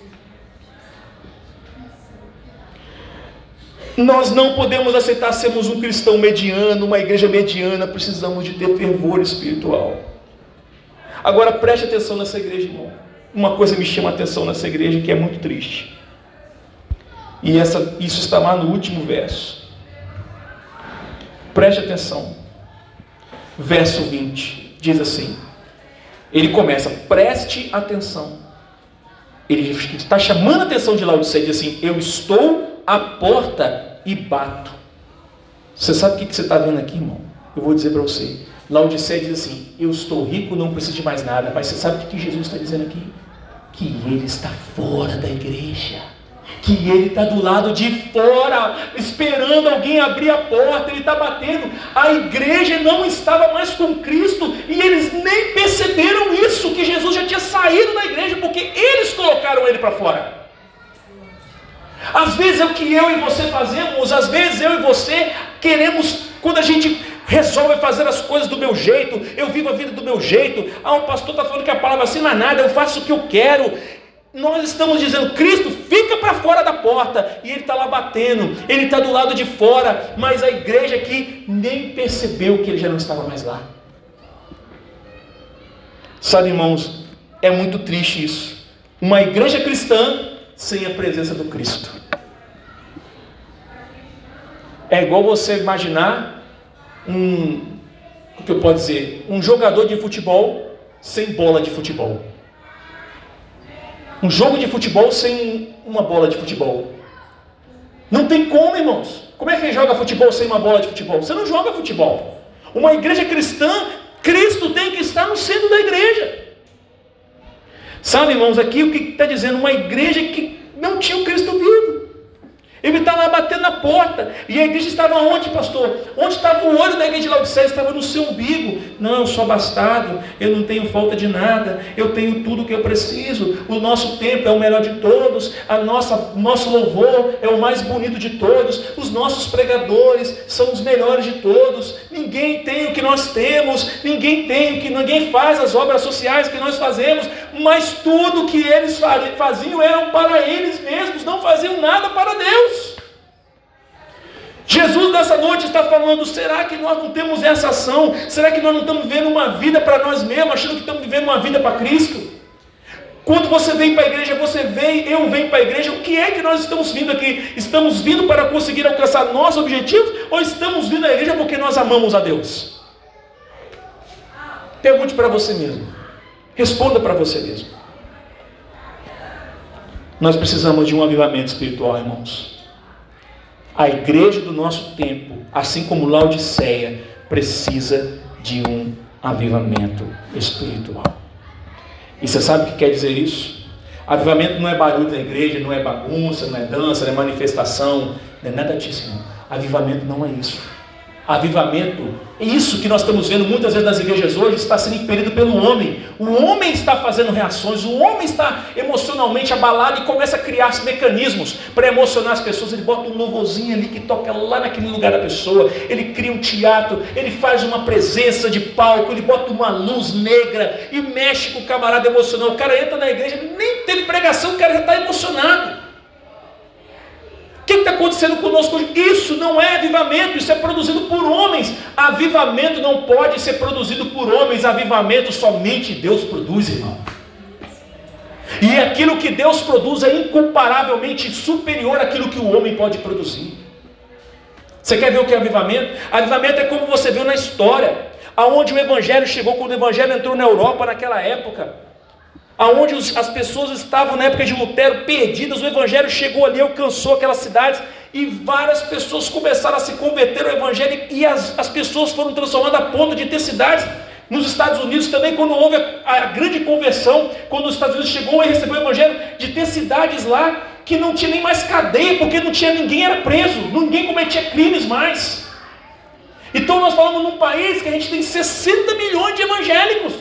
Nós não podemos aceitar sermos um cristão mediano, uma igreja mediana, precisamos de ter fervor espiritual. Agora preste atenção nessa igreja, irmão uma coisa me chama a atenção nessa igreja que é muito triste. E essa, isso está lá no último verso. Preste atenção. Verso 20 diz assim: ele começa, preste atenção. Ele está chamando a atenção de Laodiceia diz assim: Eu estou à porta e bato. Você sabe o que você está vendo aqui, irmão? Eu vou dizer para você. Laodiceia diz assim: Eu estou rico, não preciso de mais nada. Mas você sabe o que Jesus está dizendo aqui? Que ele está fora da igreja, que ele está do lado de fora, esperando alguém abrir a porta, ele está batendo. A igreja não estava mais com Cristo e eles nem perceberam isso, que Jesus já tinha saído da igreja, porque eles colocaram ele para fora. Às vezes é o que eu e você fazemos, às vezes eu e você queremos, quando a gente resolve fazer as coisas do meu jeito, eu vivo a vida do meu jeito. Ah, o pastor está falando que a palavra assim não é nada, eu faço o que eu quero. Nós estamos dizendo, Cristo fica para fora da porta, e Ele está lá batendo, Ele está do lado de fora, mas a igreja aqui nem percebeu que Ele já não estava mais lá. Sabe, irmãos, é muito triste isso. Uma igreja cristã sem a presença do Cristo. É igual você imaginar um, o que eu posso dizer, um jogador de futebol sem bola de futebol. Um jogo de futebol sem uma bola de futebol. Não tem como, irmãos. Como é que joga futebol sem uma bola de futebol? Você não joga futebol. Uma igreja cristã, Cristo tem que estar no centro da igreja. Sabe, irmãos, aqui o que está dizendo? Uma igreja que não tinha o Cristo vivo. Ele está lá batendo na porta. E a igreja estava onde, pastor? Onde estava o olho da igreja de Laodiceia? Estava no seu umbigo. Não, eu sou abastado. Eu não tenho falta de nada. Eu tenho tudo o que eu preciso. O nosso tempo é o melhor de todos. A nossa, nosso louvor é o mais bonito de todos. Os nossos pregadores são os melhores de todos. Ninguém tem o que nós temos. Ninguém tem o que ninguém faz as obras sociais que nós fazemos. Mas tudo que eles faziam eram para eles mesmos. Não faziam nada para Deus. Jesus nessa noite está falando: será que nós não temos essa ação? Será que nós não estamos vivendo uma vida para nós mesmos, achando que estamos vivendo uma vida para Cristo? Quando você vem para a igreja, você vem, eu venho para a igreja, o que é que nós estamos vindo aqui? Estamos vindo para conseguir alcançar nossos objetivos ou estamos vindo à igreja porque nós amamos a Deus? Pergunte para você mesmo. Responda para você mesmo. Nós precisamos de um avivamento espiritual, irmãos. A igreja do nosso tempo, assim como Laodiceia, precisa de um avivamento espiritual. E você sabe o que quer dizer isso? Avivamento não é barulho da igreja, não é bagunça, não é dança, não é manifestação, não é nada disso. Avivamento não é isso. Avivamento, isso que nós estamos vendo muitas vezes nas igrejas hoje, está sendo impelido pelo homem. O homem está fazendo reações, o homem está emocionalmente abalado e começa a criar mecanismos para emocionar as pessoas. Ele bota um louvorzinho ali que toca lá naquele lugar da pessoa, ele cria um teatro, ele faz uma presença de palco, ele bota uma luz negra e mexe com o camarada emocional. O cara entra na igreja, nem teve pregação, o cara já está emocionado. O que está acontecendo conosco hoje? Isso não é avivamento, isso é produzido por homens. Avivamento não pode ser produzido por homens, avivamento somente Deus produz, irmão. E aquilo que Deus produz é incomparavelmente superior àquilo que o homem pode produzir. Você quer ver o que é avivamento? Avivamento é como você viu na história, aonde o evangelho chegou quando o evangelho entrou na Europa naquela época. Aonde as pessoas estavam na época de Lutero perdidas, o evangelho chegou ali, alcançou aquelas cidades e várias pessoas começaram a se converter ao evangelho e as, as pessoas foram transformando a ponto de ter cidades nos Estados Unidos também, quando houve a, a grande conversão, quando os Estados Unidos chegou e recebeu o evangelho, de ter cidades lá que não tinha nem mais cadeia, porque não tinha ninguém era preso, ninguém cometia crimes mais. Então nós falamos num país que a gente tem 60 milhões de evangélicos.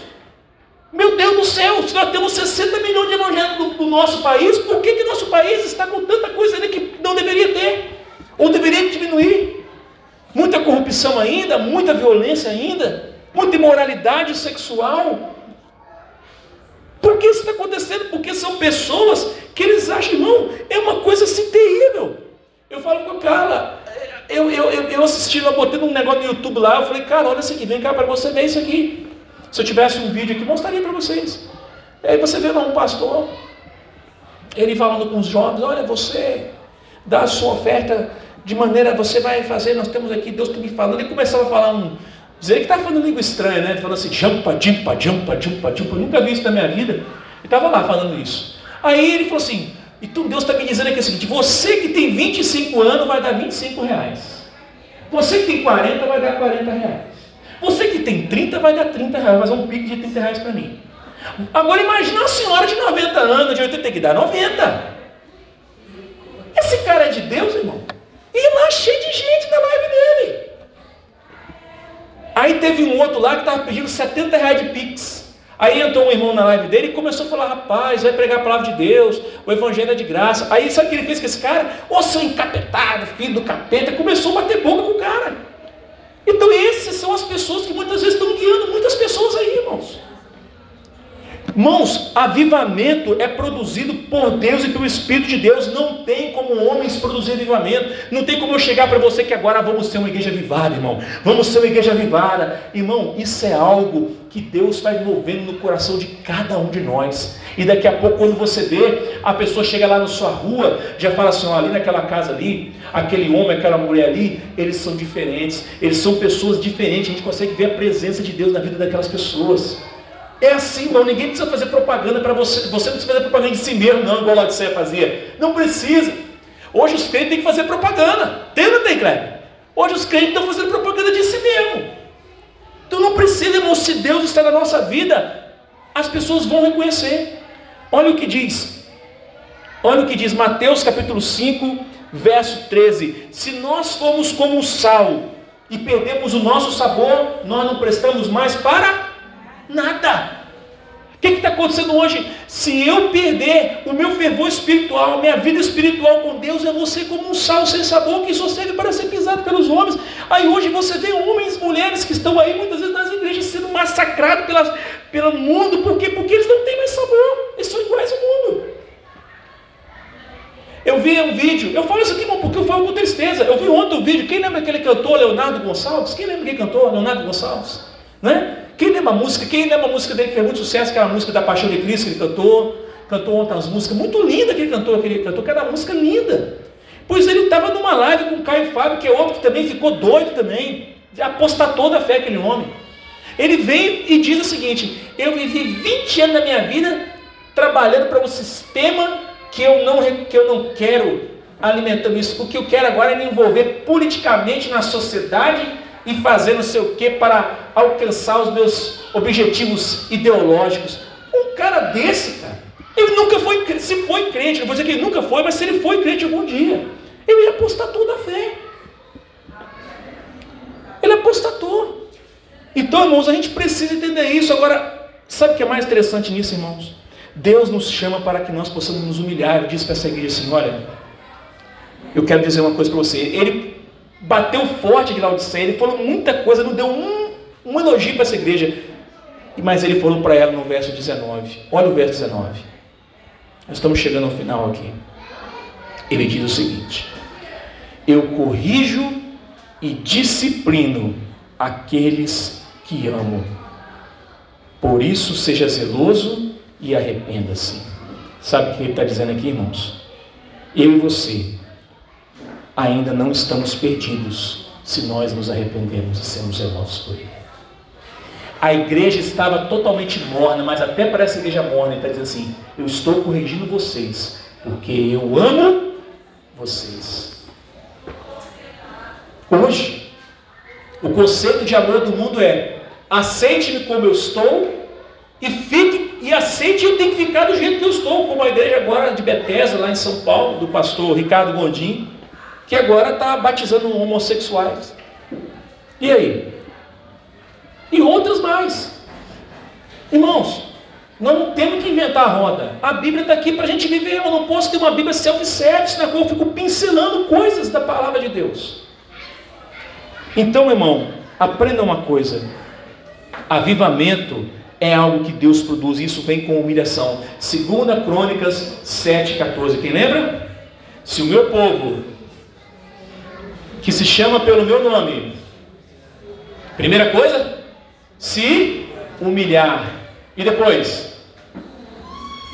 Meu Deus do céu, se nós temos 60 milhões de evangélicos no, nosso país, por que, que nosso país está com tanta coisa ali que não deveria ter? Ou deveria diminuir? Muita corrupção ainda, muita violência ainda, muita imoralidade sexual. Por que isso está acontecendo? Porque são pessoas que eles acham, irmão, é uma coisa assim terrível. Eu falo com a Carla, eu, eu, eu, eu assisti, eu botei um negócio no YouTube lá, eu falei, cara, olha isso aqui, vem cá para você ver isso aqui. Se eu tivesse um vídeo aqui, mostraria para vocês. Aí você vê lá um pastor, ele falando com os jovens, olha, você dá a sua oferta de maneira, você vai fazer, nós temos aqui, Deus está me falando, ele começava a falar um, dizer que estava falando língua estranha, né? Ele falando assim, jampa, jimpa, jampa, jimpa, jimpa, eu nunca vi isso na minha vida. Ele estava lá falando isso. Aí ele falou assim: então Deus está me dizendo aqui o seguinte: você que tem 25 anos vai dar 25 reais. Você que tem 40 vai dar 40 reais. Você que tem 30 vai dar 30 reais, vai fazer um pique de 30 reais para mim. Agora imagina a senhora de 90 anos, de 80, tem que dar 90. Esse cara é de Deus, irmão. E lá cheio de gente na live dele. Aí teve um outro lá que estava pedindo 70 reais de pix. Aí entrou um irmão na live dele e começou a falar: rapaz, vai pregar a palavra de Deus, o evangelho é de graça. Aí sabe o que ele fez com esse cara? Ô seu encapetado, filho do capeta, começou a bater boca com o cara. Então, essas são as pessoas que muitas vezes estão guiando muitas pessoas aí, irmãos. Irmãos, avivamento é produzido por Deus e pelo Espírito de Deus. Não tem como homens produzir avivamento. Não tem como eu chegar para você que agora vamos ser uma igreja avivada, irmão. Vamos ser uma igreja avivada. Irmão, isso é algo que Deus vai envolvendo no coração de cada um de nós. E daqui a pouco, quando você vê, a pessoa chega lá na sua rua, já fala assim: ó, ali naquela casa ali, aquele homem, aquela mulher ali, eles são diferentes. Eles são pessoas diferentes. A gente consegue ver a presença de Deus na vida daquelas pessoas. É assim, irmão. Ninguém precisa fazer propaganda para você. Você não precisa fazer propaganda de si mesmo, não, igual a Odisseia fazia. Não precisa. Hoje os crentes têm que fazer propaganda. Tem ou tem, Cleber? Hoje os crentes estão fazendo propaganda de si mesmo. Então não precisa, irmão. Se Deus está na nossa vida, as pessoas vão reconhecer. Olha o que diz. Olha o que diz Mateus capítulo 5, verso 13. Se nós formos como sal e perdemos o nosso sabor, nós não prestamos mais para Nada. O que está acontecendo hoje? Se eu perder o meu fervor espiritual, a minha vida espiritual com Deus, eu vou ser como um sal sem sabor que só serve para ser pisado pelos homens. Aí hoje você vê homens e mulheres que estão aí muitas vezes nas igrejas sendo massacrados pelas, pelo mundo. Por quê? Porque eles não têm mais sabor. Eles são iguais ao mundo. Eu vi um vídeo, eu falo isso aqui porque eu falo com tristeza. Eu vi ontem um vídeo, quem lembra aquele cantor Leonardo Gonçalves? Quem lembra quem cantou Leonardo Gonçalves? Né? Quem lembra a música? Quem lembra a música dele que fez muito sucesso, que é a música da Paixão de Cristo que ele cantou? Cantou ontem umas músicas muito lindas que ele cantou, que ele cantou, que era uma música linda. Pois ele estava numa live com o Caio Fábio, que é outro que também ficou doido também, apostar toda a fé aquele homem. Ele vem e diz o seguinte: Eu vivi 20 anos da minha vida trabalhando para um sistema que eu não, que eu não quero alimentando isso. O que eu quero agora é me envolver politicamente na sociedade e fazer não sei o que para alcançar os meus objetivos ideológicos. Um cara desse, cara, ele nunca foi, se foi crente, não vou dizer que ele nunca foi, mas se ele foi crente algum dia, ele ia apostar toda a fé. Ele apostatou. Então, irmãos, a gente precisa entender isso. Agora, sabe o que é mais interessante nisso, irmãos? Deus nos chama para que nós possamos nos humilhar. Diz para essa igreja assim: olha, eu quero dizer uma coisa para você. Ele bateu forte de Laodiceia, ele falou muita coisa, não deu um, um elogio para essa igreja. Mas ele falou para ela no verso 19. Olha o verso 19. Nós estamos chegando ao final aqui. Ele diz o seguinte: Eu corrijo e disciplino aqueles que amo. Por isso seja zeloso e arrependa-se. Sabe o que ele está dizendo aqui, irmãos? Eu e você ainda não estamos perdidos se nós nos arrependermos e sermos zelosos por Ele. A igreja estava totalmente morna, mas até para essa igreja morna, ele está dizendo assim: Eu estou corrigindo vocês, porque eu amo vocês. Hoje, o conceito de amor do mundo é: aceite-me como eu estou e fique e aceite eu tenho que ficar do jeito que eu estou, como a igreja agora de Bethesda, lá em São Paulo, do pastor Ricardo Gondim, que agora está batizando homossexuais. E aí? E outras mais. Irmãos, não temos que inventar a roda. A Bíblia está aqui para a gente viver. Eu não posso ter uma Bíblia self-service na qual eu fico pincelando coisas da palavra de Deus. Então, irmão, aprenda uma coisa: avivamento é algo que Deus produz, e isso vem com humilhação. Segunda Crônicas 7,14. Quem lembra? Se o meu povo, que se chama pelo meu nome, primeira coisa, se humilhar. E depois?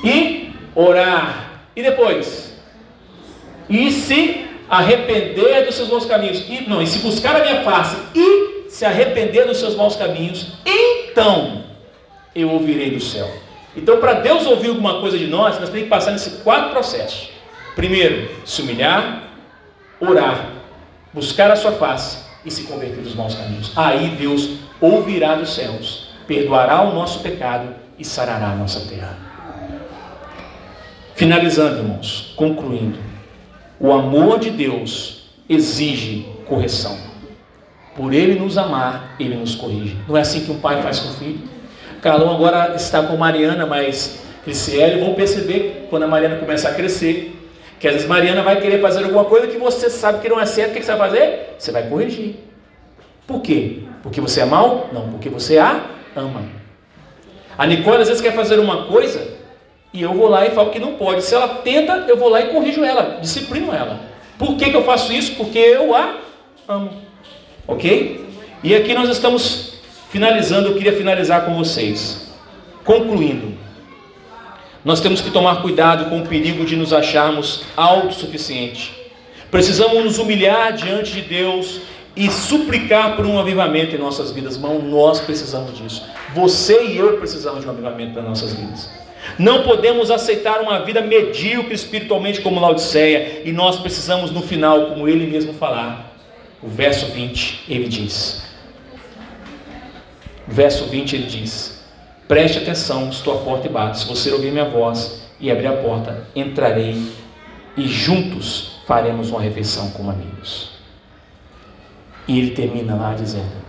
E orar. E depois? E se arrepender dos seus maus caminhos. E, não, e se buscar a minha face e se arrepender dos seus maus caminhos, então eu ouvirei do céu. Então, para Deus ouvir alguma coisa de nós, nós temos que passar nesses quatro processos. Primeiro, se humilhar, orar, buscar a sua face e se converter dos maus caminhos. Aí Deus ouvirá dos céus, perdoará o nosso pecado e sarará a nossa terra. Finalizando, irmãos, concluindo, o amor de Deus exige correção. Por Ele nos amar, Ele nos corrige. Não é assim que um pai faz com o filho? Carlão agora está com Mariana, mas Criciele vão perceber quando a Mariana começar a crescer, que às vezes Mariana vai querer fazer alguma coisa que você sabe que não é certo, o que você vai fazer? Você vai corrigir. Por quê? Porque você é mal? Não, porque você a ama. A Nicole às vezes quer fazer uma coisa e eu vou lá e falo que não pode. Se ela tenta, eu vou lá e corrijo ela, disciplino ela. Por que, que eu faço isso? Porque eu a amo. Ok? E aqui nós estamos Finalizando, eu queria finalizar com vocês. Concluindo, nós temos que tomar cuidado com o perigo de nos acharmos autossuficientes. Precisamos nos humilhar diante de Deus e suplicar por um avivamento em nossas vidas. Irmão, nós precisamos disso. Você e eu precisamos de um avivamento para nossas vidas. Não podemos aceitar uma vida medíocre espiritualmente como Laodiceia, e nós precisamos no final, como ele mesmo falar, o verso 20, ele diz: Verso 20 ele diz: Preste atenção, estou à porta e bato. Se você ouvir minha voz e abrir a porta, entrarei e juntos faremos uma refeição como amigos. E ele termina lá dizendo: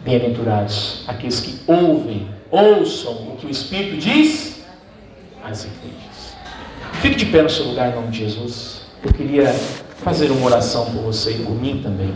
Bem-aventurados aqueles que ouvem, ouçam o que o Espírito diz às igrejas. Fique de pé no seu lugar em nome de Jesus. Eu queria fazer uma oração por você e por mim também.